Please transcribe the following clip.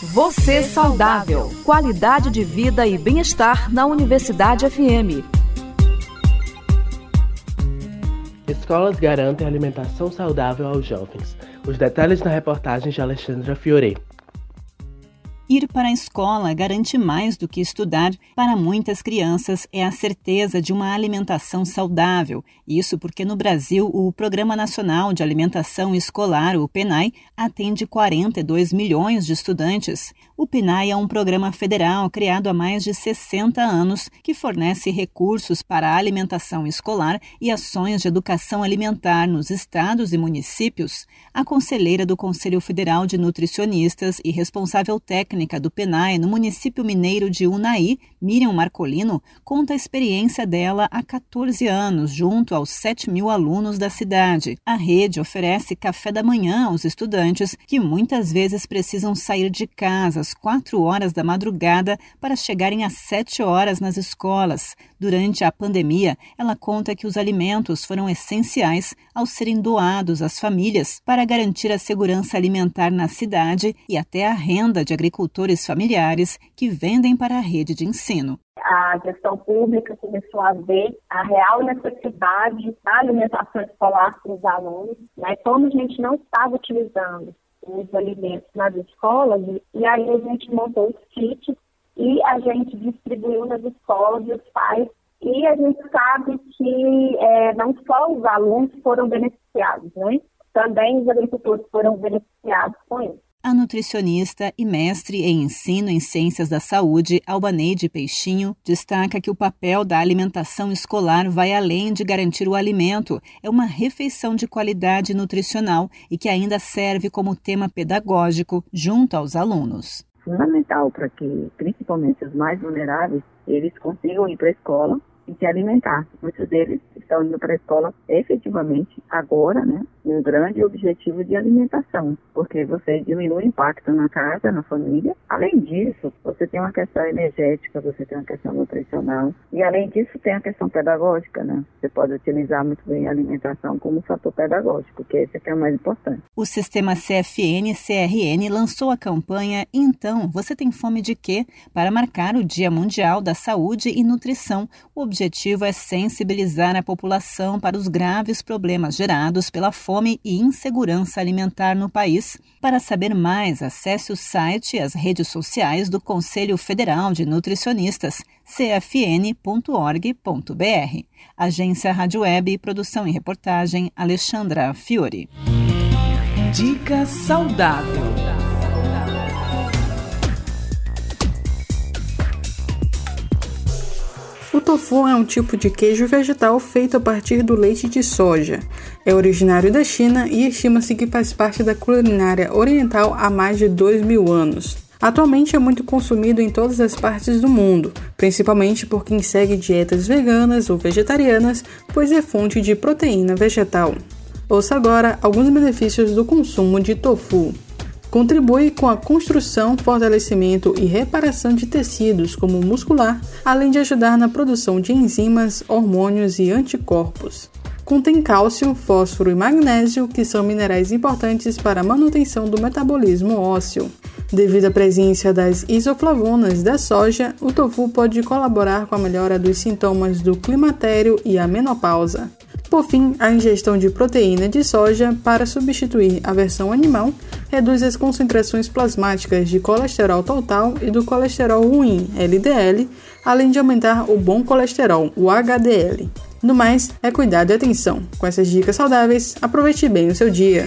Você saudável. Qualidade de vida e bem-estar na Universidade FM. Escolas garantem alimentação saudável aos jovens. Os detalhes na reportagem de Alexandra Fiore. Ir para a escola garante mais do que estudar. Para muitas crianças, é a certeza de uma alimentação saudável. Isso porque no Brasil, o Programa Nacional de Alimentação Escolar, o PENAI, atende 42 milhões de estudantes. O PNAE é um programa federal criado há mais de 60 anos que fornece recursos para a alimentação escolar e ações de educação alimentar nos estados e municípios. A conselheira do Conselho Federal de Nutricionistas e responsável técnica do PNAE no município mineiro de Unai, Miriam Marcolino, conta a experiência dela há 14 anos, junto aos 7 mil alunos da cidade. A rede oferece café da manhã aos estudantes que muitas vezes precisam sair de casa às 4 horas da madrugada para chegarem às 7 horas nas escolas. Durante a pandemia, ela conta que os alimentos foram essenciais ao serem doados às famílias para garantir a segurança alimentar na cidade e até a renda de agricultores familiares que vendem para a rede de ensino a gestão pública começou a ver a real necessidade da alimentação escolar para os alunos, né? como a gente não estava utilizando os alimentos nas escolas, e aí a gente montou os kits e a gente distribuiu nas escolas e os pais. E a gente sabe que é, não só os alunos foram beneficiados, né? Também os agricultores foram beneficiados com isso. A nutricionista e mestre em ensino em ciências da saúde, Albaneide Peixinho, destaca que o papel da alimentação escolar vai além de garantir o alimento, é uma refeição de qualidade nutricional e que ainda serve como tema pedagógico junto aos alunos. Fundamental para que, principalmente os mais vulneráveis, eles consigam ir para a escola e se alimentar. Muitos deles estão indo para a escola efetivamente agora, né, um grande objetivo de alimentação, porque você diminui o impacto na casa, na família. Além disso, você tem uma questão energética, você tem uma questão nutricional e além disso tem a questão pedagógica, né? Você pode utilizar muito bem a alimentação como fator pedagógico, que esse é o mais importante. O sistema CFN-CRN lançou a campanha Então, você tem fome de quê? para marcar o Dia Mundial da Saúde e Nutrição. O objetivo é sensibilizar a população para os graves problemas gerados pela fome e insegurança alimentar no país. Para saber mais, acesse o site e as redes sociais do Conselho Federal de Nutricionistas, cfn.org.br. Agência Rádio Web, produção e reportagem Alexandra Fiore. Dica saudável. O tofu é um tipo de queijo vegetal feito a partir do leite de soja. É originário da China e estima-se que faz parte da culinária oriental há mais de dois mil anos. Atualmente é muito consumido em todas as partes do mundo, principalmente por quem segue dietas veganas ou vegetarianas, pois é fonte de proteína vegetal. Ouça agora alguns benefícios do consumo de tofu. Contribui com a construção, fortalecimento e reparação de tecidos, como muscular, além de ajudar na produção de enzimas, hormônios e anticorpos. Contém cálcio, fósforo e magnésio, que são minerais importantes para a manutenção do metabolismo ósseo. Devido à presença das isoflavonas da soja, o tofu pode colaborar com a melhora dos sintomas do climatério e a menopausa. Por fim, a ingestão de proteína de soja para substituir a versão animal reduz as concentrações plasmáticas de colesterol total e do colesterol ruim, LDL, além de aumentar o bom colesterol, o HDL. No mais, é cuidado e atenção. Com essas dicas saudáveis, aproveite bem o seu dia.